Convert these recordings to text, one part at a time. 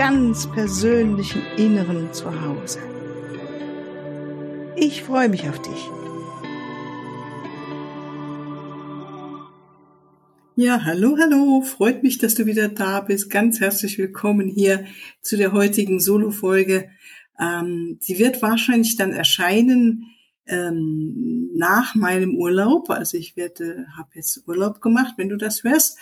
ganz persönlichen Inneren zu Hause. Ich freue mich auf dich. Ja, hallo, hallo. Freut mich, dass du wieder da bist. Ganz herzlich willkommen hier zu der heutigen Solo-Folge. Ähm, sie wird wahrscheinlich dann erscheinen ähm, nach meinem Urlaub. Also ich werde, habe jetzt Urlaub gemacht, wenn du das hörst.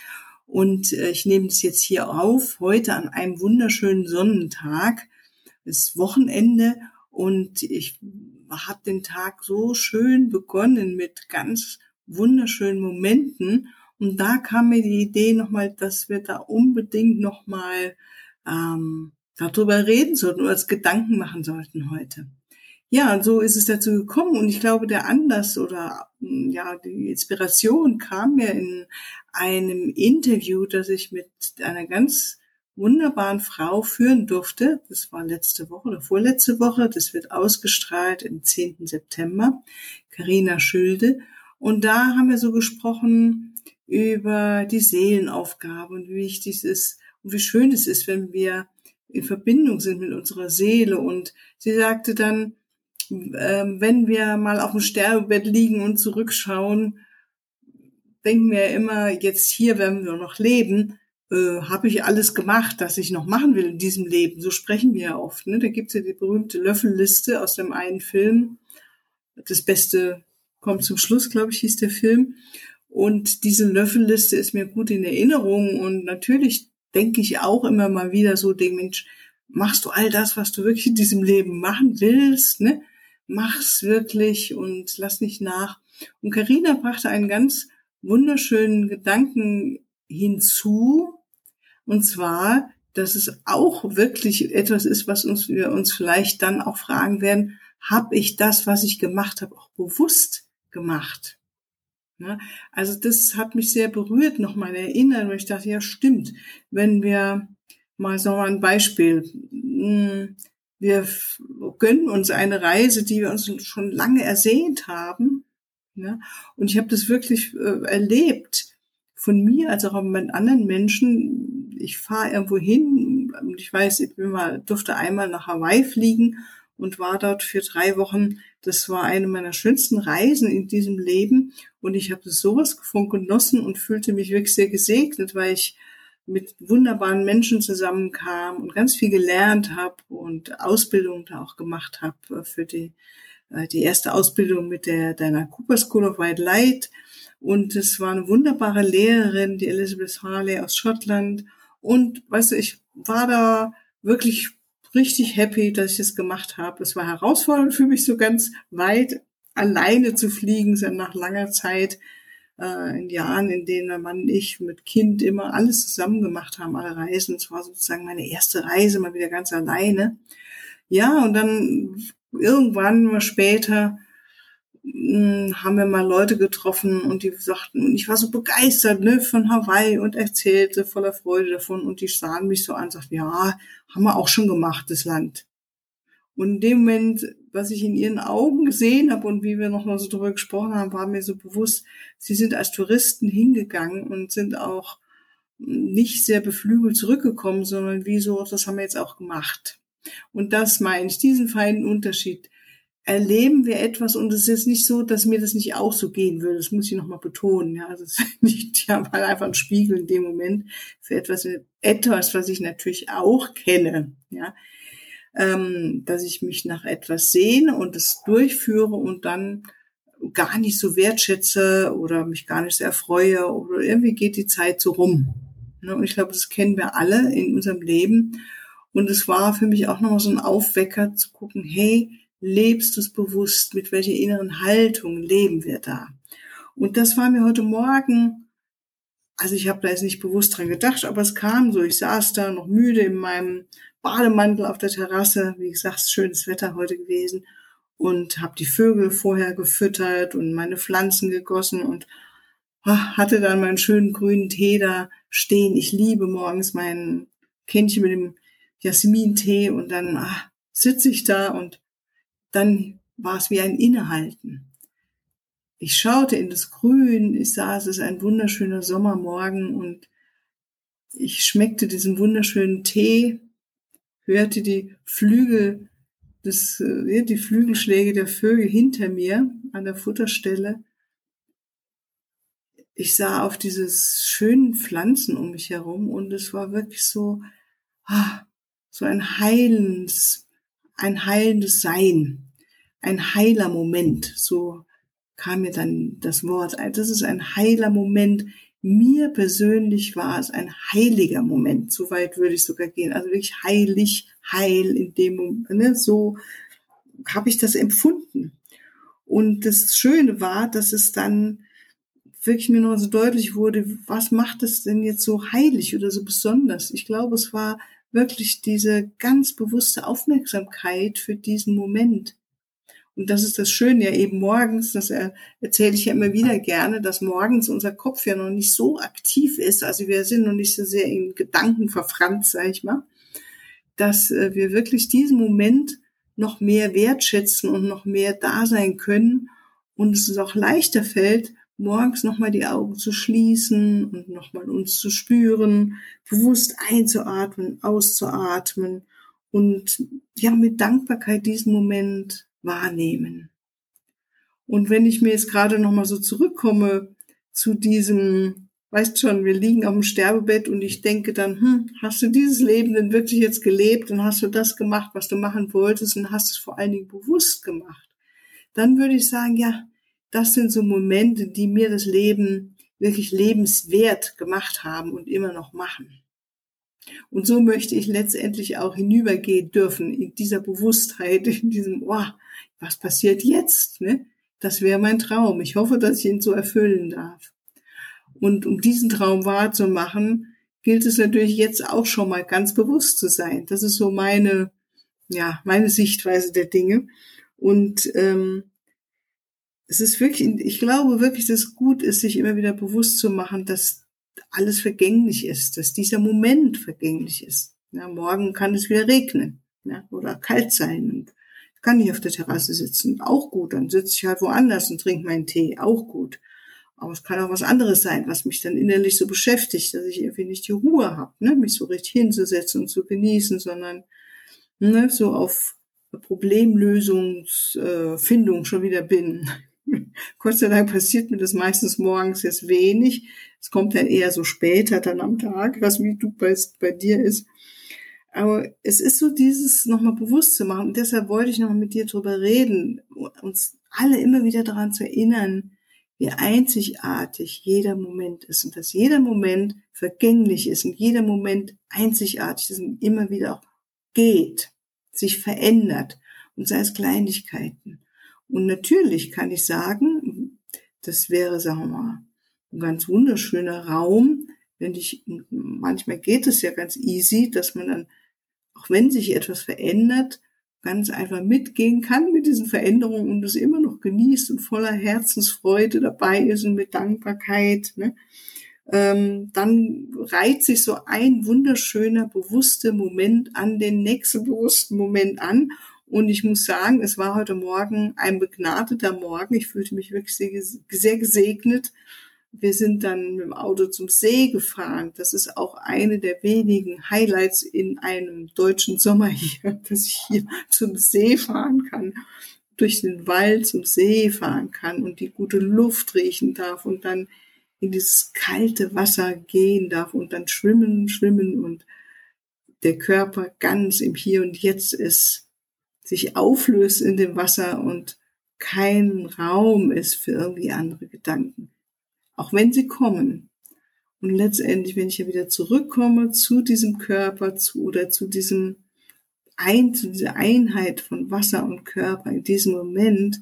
Und äh, ich nehme das jetzt hier auf, heute an einem wunderschönen Sonnentag. Es ist Wochenende und ich habe den Tag so schön begonnen mit ganz wunderschönen Momenten. Und da kam mir die Idee nochmal, dass wir da unbedingt nochmal ähm, darüber reden sollten oder als Gedanken machen sollten heute ja, so ist es dazu gekommen und ich glaube, der Anlass oder hm, ja, die Inspiration kam mir in einem Interview, das ich mit einer ganz wunderbaren Frau führen durfte. Das war letzte Woche oder vorletzte Woche. Das wird ausgestrahlt am 10. September. Karina Schülde. Und da haben wir so gesprochen über die Seelenaufgabe und wie wichtig es ist und wie schön es ist, wenn wir in Verbindung sind mit unserer Seele. Und sie sagte dann, wenn wir mal auf dem Sterbebett liegen und zurückschauen, denken wir immer, jetzt hier, wenn wir noch leben, äh, habe ich alles gemacht, das ich noch machen will in diesem Leben. So sprechen wir ja oft. Ne? Da gibt's ja die berühmte Löffelliste aus dem einen Film. Das Beste kommt zum Schluss, glaube ich, hieß der Film. Und diese Löffelliste ist mir gut in Erinnerung. Und natürlich denke ich auch immer mal wieder so, den Mensch, machst du all das, was du wirklich in diesem Leben machen willst? Ne? Mach's wirklich und lass nicht nach. Und Karina brachte einen ganz wunderschönen Gedanken hinzu, und zwar, dass es auch wirklich etwas ist, was uns, wir uns vielleicht dann auch fragen werden, habe ich das, was ich gemacht habe, auch bewusst gemacht? Ja, also das hat mich sehr berührt, nochmal erinnern, weil ich dachte, ja stimmt, wenn wir mal so ein Beispiel, hm, wir gönnen uns eine Reise, die wir uns schon lange ersehnt haben. Ja? Und ich habe das wirklich äh, erlebt von mir als auch mit anderen Menschen. Ich fahre irgendwo hin und ich weiß, ich bin mal, durfte einmal nach Hawaii fliegen und war dort für drei Wochen. Das war eine meiner schönsten Reisen in diesem Leben und ich habe sowas von genossen und fühlte mich wirklich sehr gesegnet, weil ich mit wunderbaren Menschen zusammenkam und ganz viel gelernt habe und Ausbildung da auch gemacht habe äh, für die, äh, die erste Ausbildung mit der deiner Cooper School of White Light. Und es war eine wunderbare Lehrerin, die Elizabeth Harley aus Schottland. Und weißt du, ich war da wirklich richtig happy, dass ich das gemacht habe. Es war herausfordernd für mich, so ganz weit alleine zu fliegen, nach langer Zeit äh, in Jahren, in denen mein Mann und ich mit Kind immer alles zusammen gemacht haben, alle Reisen. Es war sozusagen meine erste Reise, mal wieder ganz alleine. Ja, und dann irgendwann mal später hm, haben wir mal Leute getroffen und die sagten, und ich war so begeistert ne, von Hawaii und erzählte voller Freude davon und die sahen mich so an und sagten, ja, haben wir auch schon gemacht, das Land. Und in dem Moment, was ich in ihren Augen gesehen habe und wie wir noch mal so drüber gesprochen haben, war mir so bewusst, sie sind als Touristen hingegangen und sind auch nicht sehr beflügelt zurückgekommen, sondern wie so, das haben wir jetzt auch gemacht. Und das meine ich, diesen feinen Unterschied. Erleben wir etwas und es ist nicht so, dass mir das nicht auch so gehen würde. Das muss ich nochmal betonen. Ja, das ist nicht ja, mal einfach ein Spiegel in dem Moment für etwas, etwas, was ich natürlich auch kenne. Ja, ähm, dass ich mich nach etwas sehne und es durchführe und dann gar nicht so wertschätze oder mich gar nicht so erfreue oder irgendwie geht die Zeit so rum. Ne? Und ich glaube, das kennen wir alle in unserem Leben. Und es war für mich auch nochmal so ein Aufwecker zu gucken, hey, lebst du es bewusst? Mit welcher inneren Haltung leben wir da? Und das war mir heute Morgen also ich habe da jetzt nicht bewusst dran gedacht, aber es kam so. Ich saß da noch müde in meinem Bademantel auf der Terrasse. Wie gesagt, schönes Wetter heute gewesen und habe die Vögel vorher gefüttert und meine Pflanzen gegossen und ach, hatte dann meinen schönen grünen Tee da stehen. Ich liebe morgens mein Kännchen mit dem Jasmintee und dann ach, sitze ich da und dann war es wie ein Innehalten. Ich schaute in das Grün, ich sah, es ist ein wunderschöner Sommermorgen und ich schmeckte diesen wunderschönen Tee, hörte die Flügel des, äh, die Flügelschläge der Vögel hinter mir an der Futterstelle. Ich sah auf diese schönen Pflanzen um mich herum und es war wirklich so, ah, so ein heilendes, ein heilendes Sein, ein heiler Moment, so kam mir dann das Wort. Das ist ein heiler Moment. Mir persönlich war es ein heiliger Moment. So weit würde ich sogar gehen. Also wirklich heilig, heil in dem Moment. Ne? So habe ich das empfunden. Und das Schöne war, dass es dann wirklich mir noch so deutlich wurde, was macht es denn jetzt so heilig oder so besonders? Ich glaube, es war wirklich diese ganz bewusste Aufmerksamkeit für diesen Moment. Und das ist das Schöne ja eben morgens, das erzähle ich ja immer wieder gerne, dass morgens unser Kopf ja noch nicht so aktiv ist, also wir sind noch nicht so sehr in Gedanken verfranst, sag ich mal, dass äh, wir wirklich diesen Moment noch mehr wertschätzen und noch mehr da sein können. Und es uns auch leichter fällt, morgens nochmal die Augen zu schließen und nochmal uns zu spüren, bewusst einzuatmen, auszuatmen und ja, mit Dankbarkeit diesen Moment wahrnehmen. Und wenn ich mir jetzt gerade nochmal so zurückkomme zu diesem, weißt schon, wir liegen auf dem Sterbebett und ich denke dann, hm, hast du dieses Leben denn wirklich jetzt gelebt und hast du das gemacht, was du machen wolltest und hast es vor allen Dingen bewusst gemacht? Dann würde ich sagen, ja, das sind so Momente, die mir das Leben wirklich lebenswert gemacht haben und immer noch machen. Und so möchte ich letztendlich auch hinübergehen dürfen in dieser Bewusstheit, in diesem, oh, was passiert jetzt? Ne? Das wäre mein Traum. Ich hoffe, dass ich ihn so erfüllen darf. Und um diesen Traum wahrzumachen, gilt es natürlich jetzt auch schon mal ganz bewusst zu sein. Das ist so meine, ja, meine Sichtweise der Dinge. Und ähm, es ist wirklich, ich glaube wirklich, dass es gut ist, sich immer wieder bewusst zu machen, dass alles vergänglich ist, dass dieser Moment vergänglich ist. Ja, morgen kann es wieder regnen ja, oder kalt sein und ich kann nicht auf der Terrasse sitzen. Auch gut, dann sitze ich halt woanders und trinke meinen Tee. Auch gut. Aber es kann auch was anderes sein, was mich dann innerlich so beschäftigt, dass ich irgendwie nicht die Ruhe habe, ne, mich so richtig hinzusetzen und zu genießen, sondern ne, so auf Problemlösungsfindung schon wieder bin. Gott sei Dank passiert mir das meistens morgens jetzt wenig. Es kommt dann eher so später dann am Tag, was wie du bei, bei dir ist. Aber es ist so dieses nochmal bewusst zu machen. Und deshalb wollte ich noch mit dir drüber reden, uns alle immer wieder daran zu erinnern, wie einzigartig jeder Moment ist und dass jeder Moment vergänglich ist und jeder Moment einzigartig ist und immer wieder auch geht, sich verändert und sei es Kleinigkeiten. Und natürlich kann ich sagen, das wäre, sagen wir mal, ein ganz wunderschöner Raum, wenn ich, manchmal geht es ja ganz easy, dass man dann, auch wenn sich etwas verändert, ganz einfach mitgehen kann mit diesen Veränderungen und es immer noch genießt und voller Herzensfreude dabei ist und mit Dankbarkeit, ne? ähm, dann reiht sich so ein wunderschöner, bewusster Moment an den nächsten bewussten Moment an und ich muss sagen, es war heute Morgen ein begnadeter Morgen. Ich fühlte mich wirklich sehr, sehr gesegnet. Wir sind dann mit dem Auto zum See gefahren. Das ist auch eine der wenigen Highlights in einem deutschen Sommer hier, dass ich hier zum See fahren kann, durch den Wald zum See fahren kann und die gute Luft riechen darf und dann in dieses kalte Wasser gehen darf und dann schwimmen, schwimmen und der Körper ganz im Hier und Jetzt ist sich auflöst in dem Wasser und kein Raum ist für irgendwie andere Gedanken. Auch wenn sie kommen. Und letztendlich, wenn ich ja wieder zurückkomme zu diesem Körper zu, oder zu diesem ein, zu dieser Einheit von Wasser und Körper in diesem Moment,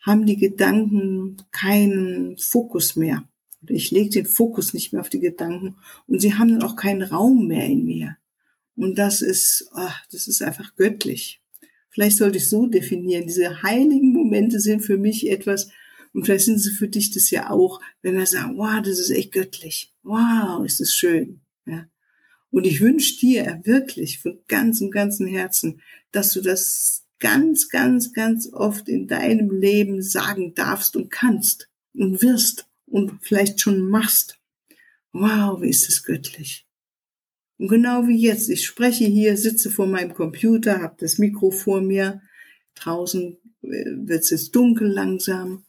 haben die Gedanken keinen Fokus mehr. Ich lege den Fokus nicht mehr auf die Gedanken und sie haben dann auch keinen Raum mehr in mir. Und das ist, ach, das ist einfach göttlich. Vielleicht sollte ich so definieren. Diese heiligen Momente sind für mich etwas, und vielleicht sind sie für dich das ja auch, wenn wir sagen, wow, das ist echt göttlich. Wow, ist das schön. Ja. Und ich wünsche dir wirklich von ganzem, ganzem Herzen, dass du das ganz, ganz, ganz oft in deinem Leben sagen darfst und kannst und wirst und vielleicht schon machst. Wow, wie ist es göttlich. Und genau wie jetzt, ich spreche hier, sitze vor meinem Computer, habe das Mikro vor mir, draußen äh, wird es jetzt dunkel langsam.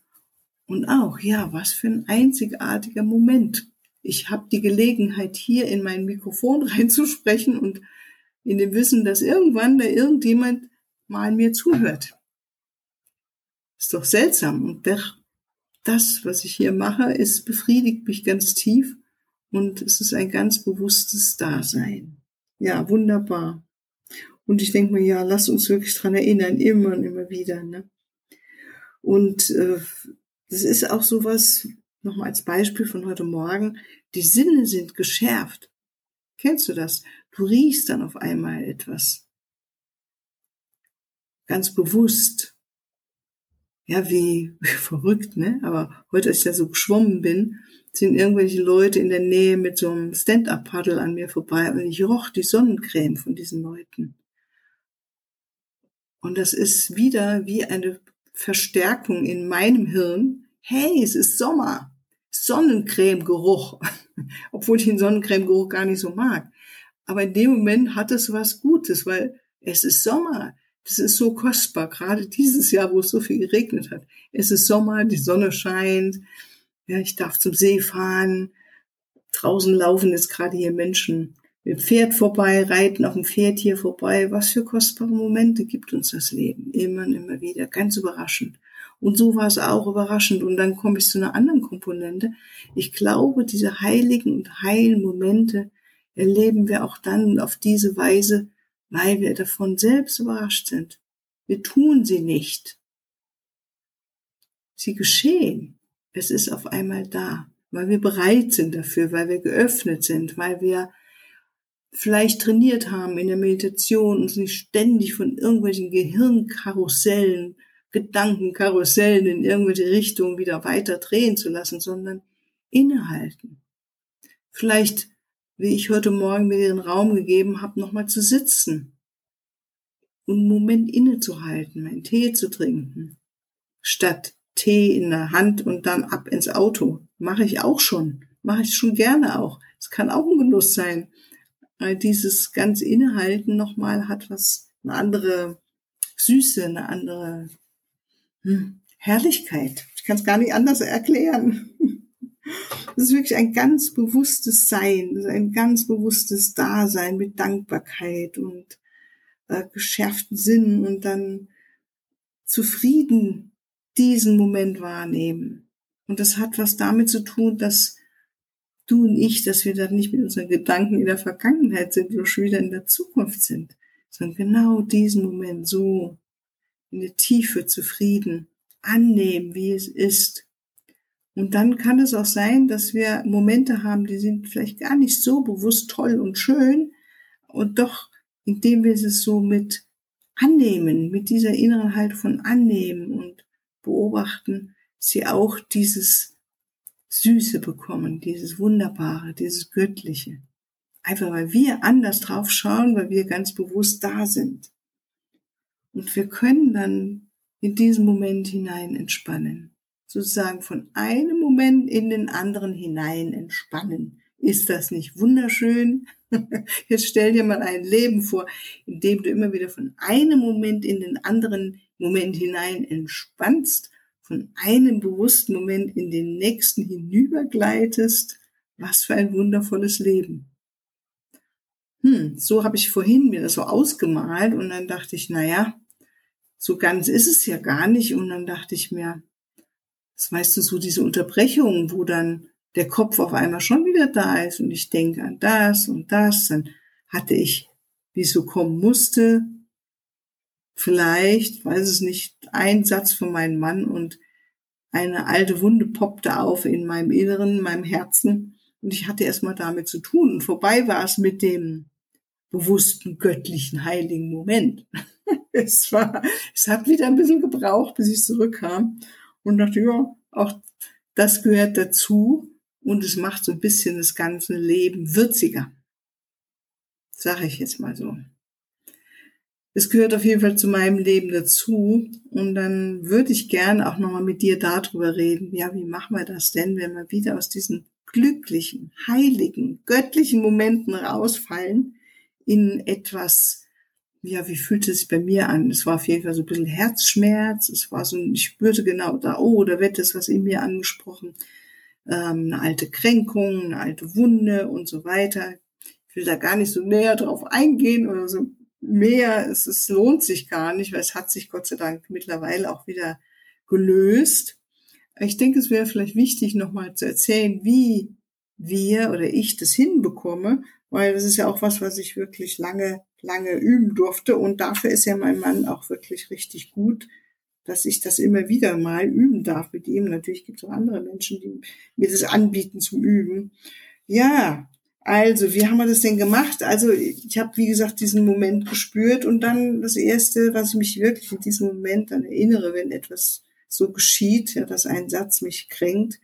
Und auch, ja, was für ein einzigartiger Moment. Ich habe die Gelegenheit, hier in mein Mikrofon reinzusprechen und in dem Wissen, dass irgendwann da irgendjemand mal mir zuhört. Ist doch seltsam. Und das, was ich hier mache, ist befriedigt mich ganz tief und es ist ein ganz bewusstes Dasein. Ja, wunderbar. Und ich denke mir, ja, lass uns wirklich dran erinnern, immer und immer wieder. Ne? Und äh, das ist auch sowas, nochmal als Beispiel von heute Morgen, die Sinne sind geschärft. Kennst du das? Du riechst dann auf einmal etwas. Ganz bewusst. Ja, wie verrückt, ne? Aber heute, als ich da so geschwommen bin, sind irgendwelche Leute in der Nähe mit so einem Stand-up-Paddle an mir vorbei und ich roch die Sonnencreme von diesen Leuten. Und das ist wieder wie eine Verstärkung in meinem Hirn. Hey, es ist Sommer. Sonnencreme-Geruch. Obwohl ich den Sonnencreme-Geruch gar nicht so mag. Aber in dem Moment hat es was Gutes, weil es ist Sommer. Das ist so kostbar, gerade dieses Jahr, wo es so viel geregnet hat. Es ist Sommer, die Sonne scheint, ja, ich darf zum See fahren. Draußen laufen jetzt gerade hier Menschen mit dem Pferd vorbei, reiten auf dem Pferd hier vorbei. Was für kostbare Momente gibt uns das Leben. Immer und immer wieder. Ganz überraschend. Und so war es auch überraschend. Und dann komme ich zu einer anderen Komponente. Ich glaube, diese heiligen und heilen Momente erleben wir auch dann auf diese Weise, weil wir davon selbst überrascht sind. Wir tun sie nicht. Sie geschehen. Es ist auf einmal da, weil wir bereit sind dafür, weil wir geöffnet sind, weil wir vielleicht trainiert haben in der Meditation, uns nicht ständig von irgendwelchen Gehirnkarussellen, Gedankenkarussellen in irgendwelche Richtungen wieder weiter drehen zu lassen, sondern innehalten. Vielleicht, wie ich heute Morgen mir den Raum gegeben habe, nochmal zu sitzen und einen Moment innezuhalten, meinen Tee zu trinken, statt Tee in der Hand und dann ab ins Auto. Mache ich auch schon. Mache ich schon gerne auch. Es kann auch ein Genuss sein. Weil dieses ganz Innehalten nochmal hat was, eine andere Süße, eine andere hm, Herrlichkeit. Ich kann es gar nicht anders erklären. Das ist wirklich ein ganz bewusstes Sein, ein ganz bewusstes Dasein mit Dankbarkeit und äh, geschärften Sinn und dann zufrieden diesen Moment wahrnehmen. Und das hat was damit zu tun, dass du und ich, dass wir dann nicht mit unseren Gedanken in der Vergangenheit sind oder schon wieder in der Zukunft sind, sondern genau diesen Moment so in der Tiefe zufrieden annehmen, wie es ist. Und dann kann es auch sein, dass wir Momente haben, die sind vielleicht gar nicht so bewusst toll und schön und doch, indem wir es so mit annehmen, mit dieser inneren Haltung von annehmen und beobachten, sie auch dieses Süße bekommen, dieses Wunderbare, dieses Göttliche. Einfach weil wir anders drauf schauen, weil wir ganz bewusst da sind. Und wir können dann in diesen Moment hinein entspannen. Sozusagen von einem Moment in den anderen hinein entspannen. Ist das nicht wunderschön? Jetzt stell dir mal ein Leben vor, in dem du immer wieder von einem Moment in den anderen Moment hinein entspannst, von einem bewussten Moment in den nächsten hinübergleitest. Was für ein wundervolles Leben. Hm, so habe ich vorhin mir das so ausgemalt und dann dachte ich, naja, so ganz ist es ja gar nicht. Und dann dachte ich mir, das weißt du, so diese Unterbrechungen, wo dann der Kopf auf einmal schon wieder da ist und ich denke an das und das, dann hatte ich, wie es so kommen musste, vielleicht, weiß es nicht, ein Satz von meinem Mann und eine alte Wunde poppte auf in meinem Inneren, in meinem Herzen. Und ich hatte erstmal damit zu tun. Und vorbei war es mit dem bewussten, göttlichen, heiligen Moment. es war, es hat wieder ein bisschen gebraucht, bis ich zurückkam. Und dachte, ja, auch das gehört dazu. Und es macht so ein bisschen das ganze Leben würziger. Sage ich jetzt mal so es gehört auf jeden Fall zu meinem Leben dazu. Und dann würde ich gerne auch nochmal mit dir darüber reden. Ja, wie machen wir das denn, wenn wir wieder aus diesen glücklichen, heiligen, göttlichen Momenten rausfallen in etwas, ja, wie fühlt es sich bei mir an? Es war auf jeden Fall so ein bisschen Herzschmerz. Es war so, ich spürte genau da, oh, da wird das was in mir angesprochen. Ähm, eine alte Kränkung, eine alte Wunde und so weiter. Ich will da gar nicht so näher drauf eingehen oder so mehr, es, es lohnt sich gar nicht, weil es hat sich Gott sei Dank mittlerweile auch wieder gelöst. Ich denke, es wäre vielleicht wichtig, nochmal zu erzählen, wie wir oder ich das hinbekomme, weil das ist ja auch was, was ich wirklich lange, lange üben durfte. Und dafür ist ja mein Mann auch wirklich richtig gut, dass ich das immer wieder mal üben darf mit ihm. Natürlich gibt es auch andere Menschen, die mir das anbieten zum Üben. Ja, also, wie haben wir das denn gemacht? Also, ich habe, wie gesagt, diesen Moment gespürt und dann das Erste, was ich mich wirklich in diesem Moment dann erinnere, wenn etwas so geschieht, ja, dass ein Satz mich kränkt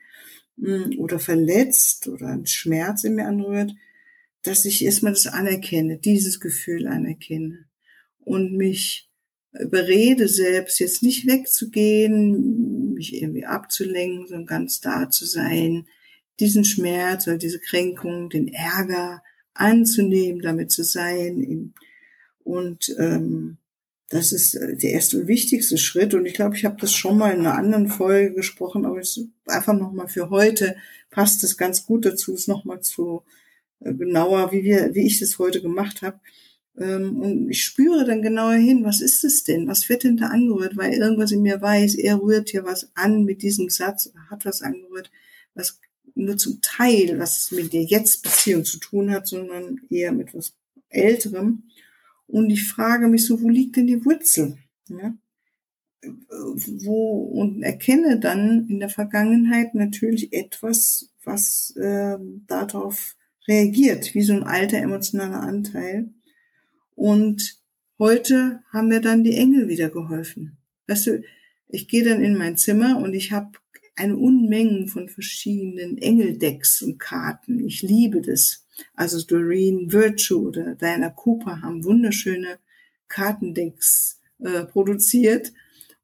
hm, oder verletzt oder ein Schmerz in mir anrührt, dass ich erstmal das anerkenne, dieses Gefühl anerkenne und mich berede selbst, jetzt nicht wegzugehen, mich irgendwie abzulenken, sondern ganz da zu sein, diesen Schmerz oder diese Kränkung, den Ärger anzunehmen, damit zu sein. Und ähm, das ist äh, der erste und wichtigste Schritt. Und ich glaube, ich habe das schon mal in einer anderen Folge gesprochen, aber es einfach nochmal für heute passt es ganz gut dazu, es nochmal zu genauer, wie wir, wie ich das heute gemacht habe. Ähm, und ich spüre dann genauer hin, was ist es denn? Was wird denn da angerührt? Weil irgendwas in mir weiß, er rührt hier was an mit diesem Satz, hat was angerührt, was nur zum Teil, was mit der Jetzt-Beziehung zu tun hat, sondern eher mit etwas Älterem. Und ich frage mich so, wo liegt denn die Wurzel? Ja? Wo, und erkenne dann in der Vergangenheit natürlich etwas, was äh, darauf reagiert, wie so ein alter emotionaler Anteil. Und heute haben mir dann die Engel wieder geholfen. Weißt du, ich gehe dann in mein Zimmer und ich habe eine Unmengen von verschiedenen Engeldecks und Karten. Ich liebe das. Also Doreen Virtue oder Diana Cooper haben wunderschöne Kartendecks äh, produziert.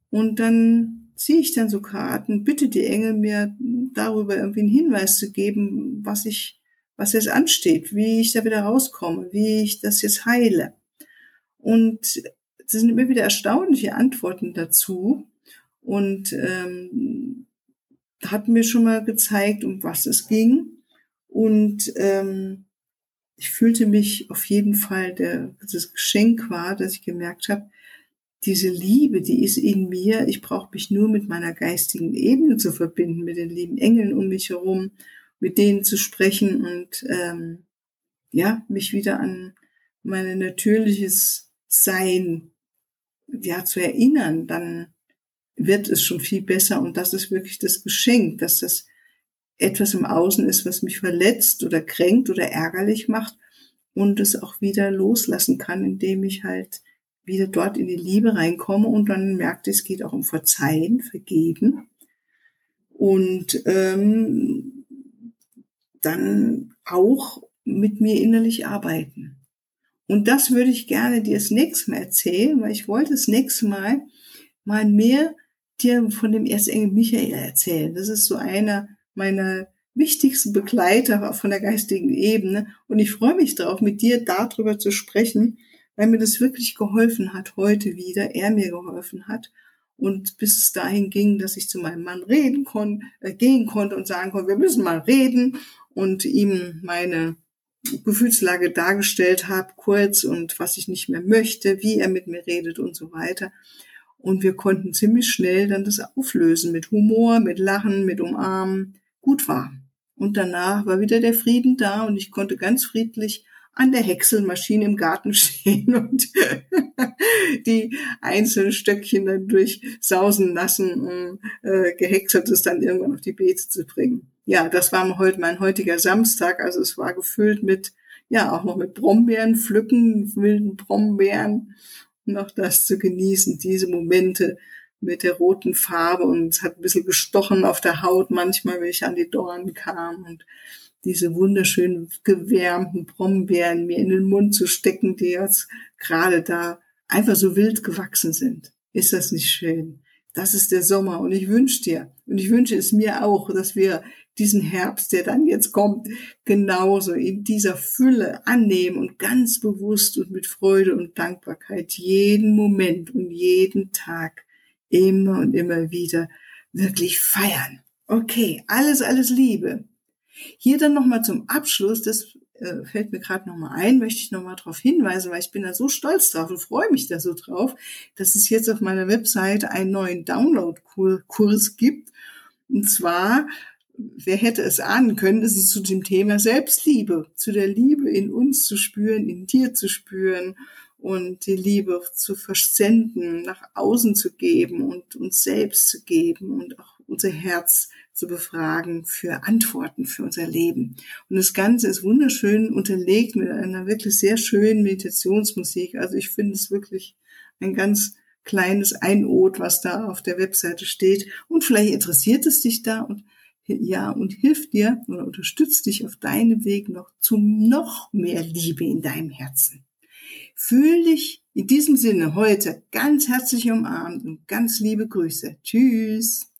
Und dann ziehe ich dann so Karten, bitte die Engel mir darüber irgendwie einen Hinweis zu geben, was ich, was jetzt ansteht, wie ich da wieder rauskomme, wie ich das jetzt heile. Und es sind immer wieder erstaunliche Antworten dazu. Und ähm, hat mir schon mal gezeigt, um was es ging. Und ähm, ich fühlte mich auf jeden Fall, der, das Geschenk war, dass ich gemerkt habe, diese Liebe, die ist in mir. Ich brauche mich nur mit meiner geistigen Ebene zu verbinden, mit den lieben Engeln um mich herum, mit denen zu sprechen und ähm, ja, mich wieder an mein natürliches Sein ja zu erinnern. Dann wird es schon viel besser. Und das ist wirklich das Geschenk, dass das etwas im Außen ist, was mich verletzt oder kränkt oder ärgerlich macht und es auch wieder loslassen kann, indem ich halt wieder dort in die Liebe reinkomme und dann merkt, es geht auch um Verzeihen, Vergeben und ähm, dann auch mit mir innerlich arbeiten. Und das würde ich gerne dir das nächste Mal erzählen, weil ich wollte das nächste Mal mal mehr dir von dem Erzengel Michael erzählen. Das ist so einer meiner wichtigsten Begleiter von der geistigen Ebene. Und ich freue mich darauf, mit dir darüber zu sprechen, weil mir das wirklich geholfen hat heute wieder, er mir geholfen hat. Und bis es dahin ging, dass ich zu meinem Mann reden konnte, äh, gehen konnte und sagen konnte, wir müssen mal reden und ihm meine Gefühlslage dargestellt habe, kurz und was ich nicht mehr möchte, wie er mit mir redet und so weiter. Und wir konnten ziemlich schnell dann das auflösen mit Humor, mit Lachen, mit Umarmen. Gut war. Und danach war wieder der Frieden da und ich konnte ganz friedlich an der Häckselmaschine im Garten stehen und die einzelnen Stöckchen dann durchsausen lassen, um äh, gehäckseltes dann irgendwann auf die Beete zu bringen. Ja, das war heute mein heutiger Samstag. Also es war gefüllt mit, ja, auch noch mit Brombeeren, Pflücken, wilden Brombeeren. Noch das zu genießen, diese Momente mit der roten Farbe und es hat ein bisschen gestochen auf der Haut manchmal, wenn ich an die Dornen kam und diese wunderschönen gewärmten Brombeeren mir in den Mund zu stecken, die jetzt gerade da einfach so wild gewachsen sind. Ist das nicht schön? Das ist der Sommer und ich wünsche dir und ich wünsche es mir auch, dass wir diesen Herbst, der dann jetzt kommt, genauso in dieser Fülle annehmen und ganz bewusst und mit Freude und Dankbarkeit jeden Moment und jeden Tag immer und immer wieder wirklich feiern. Okay, alles, alles Liebe. Hier dann nochmal zum Abschluss, das äh, fällt mir gerade nochmal ein, möchte ich nochmal darauf hinweisen, weil ich bin da so stolz drauf und freue mich da so drauf, dass es jetzt auf meiner Webseite einen neuen Download-Kurs gibt. Und zwar, wer hätte es ahnen können, ist es zu dem Thema Selbstliebe, zu der Liebe in uns zu spüren, in dir zu spüren und die Liebe zu versenden, nach außen zu geben und uns selbst zu geben und auch unser Herz zu befragen für Antworten für unser Leben. Und das Ganze ist wunderschön unterlegt mit einer wirklich sehr schönen Meditationsmusik. Also ich finde es wirklich ein ganz kleines Einod, was da auf der Webseite steht. Und vielleicht interessiert es dich da und ja, und hilft dir oder unterstützt dich auf deinem Weg noch zu noch mehr Liebe in deinem Herzen. Fühl dich in diesem Sinne heute ganz herzlich umarmt und ganz liebe Grüße. Tschüss.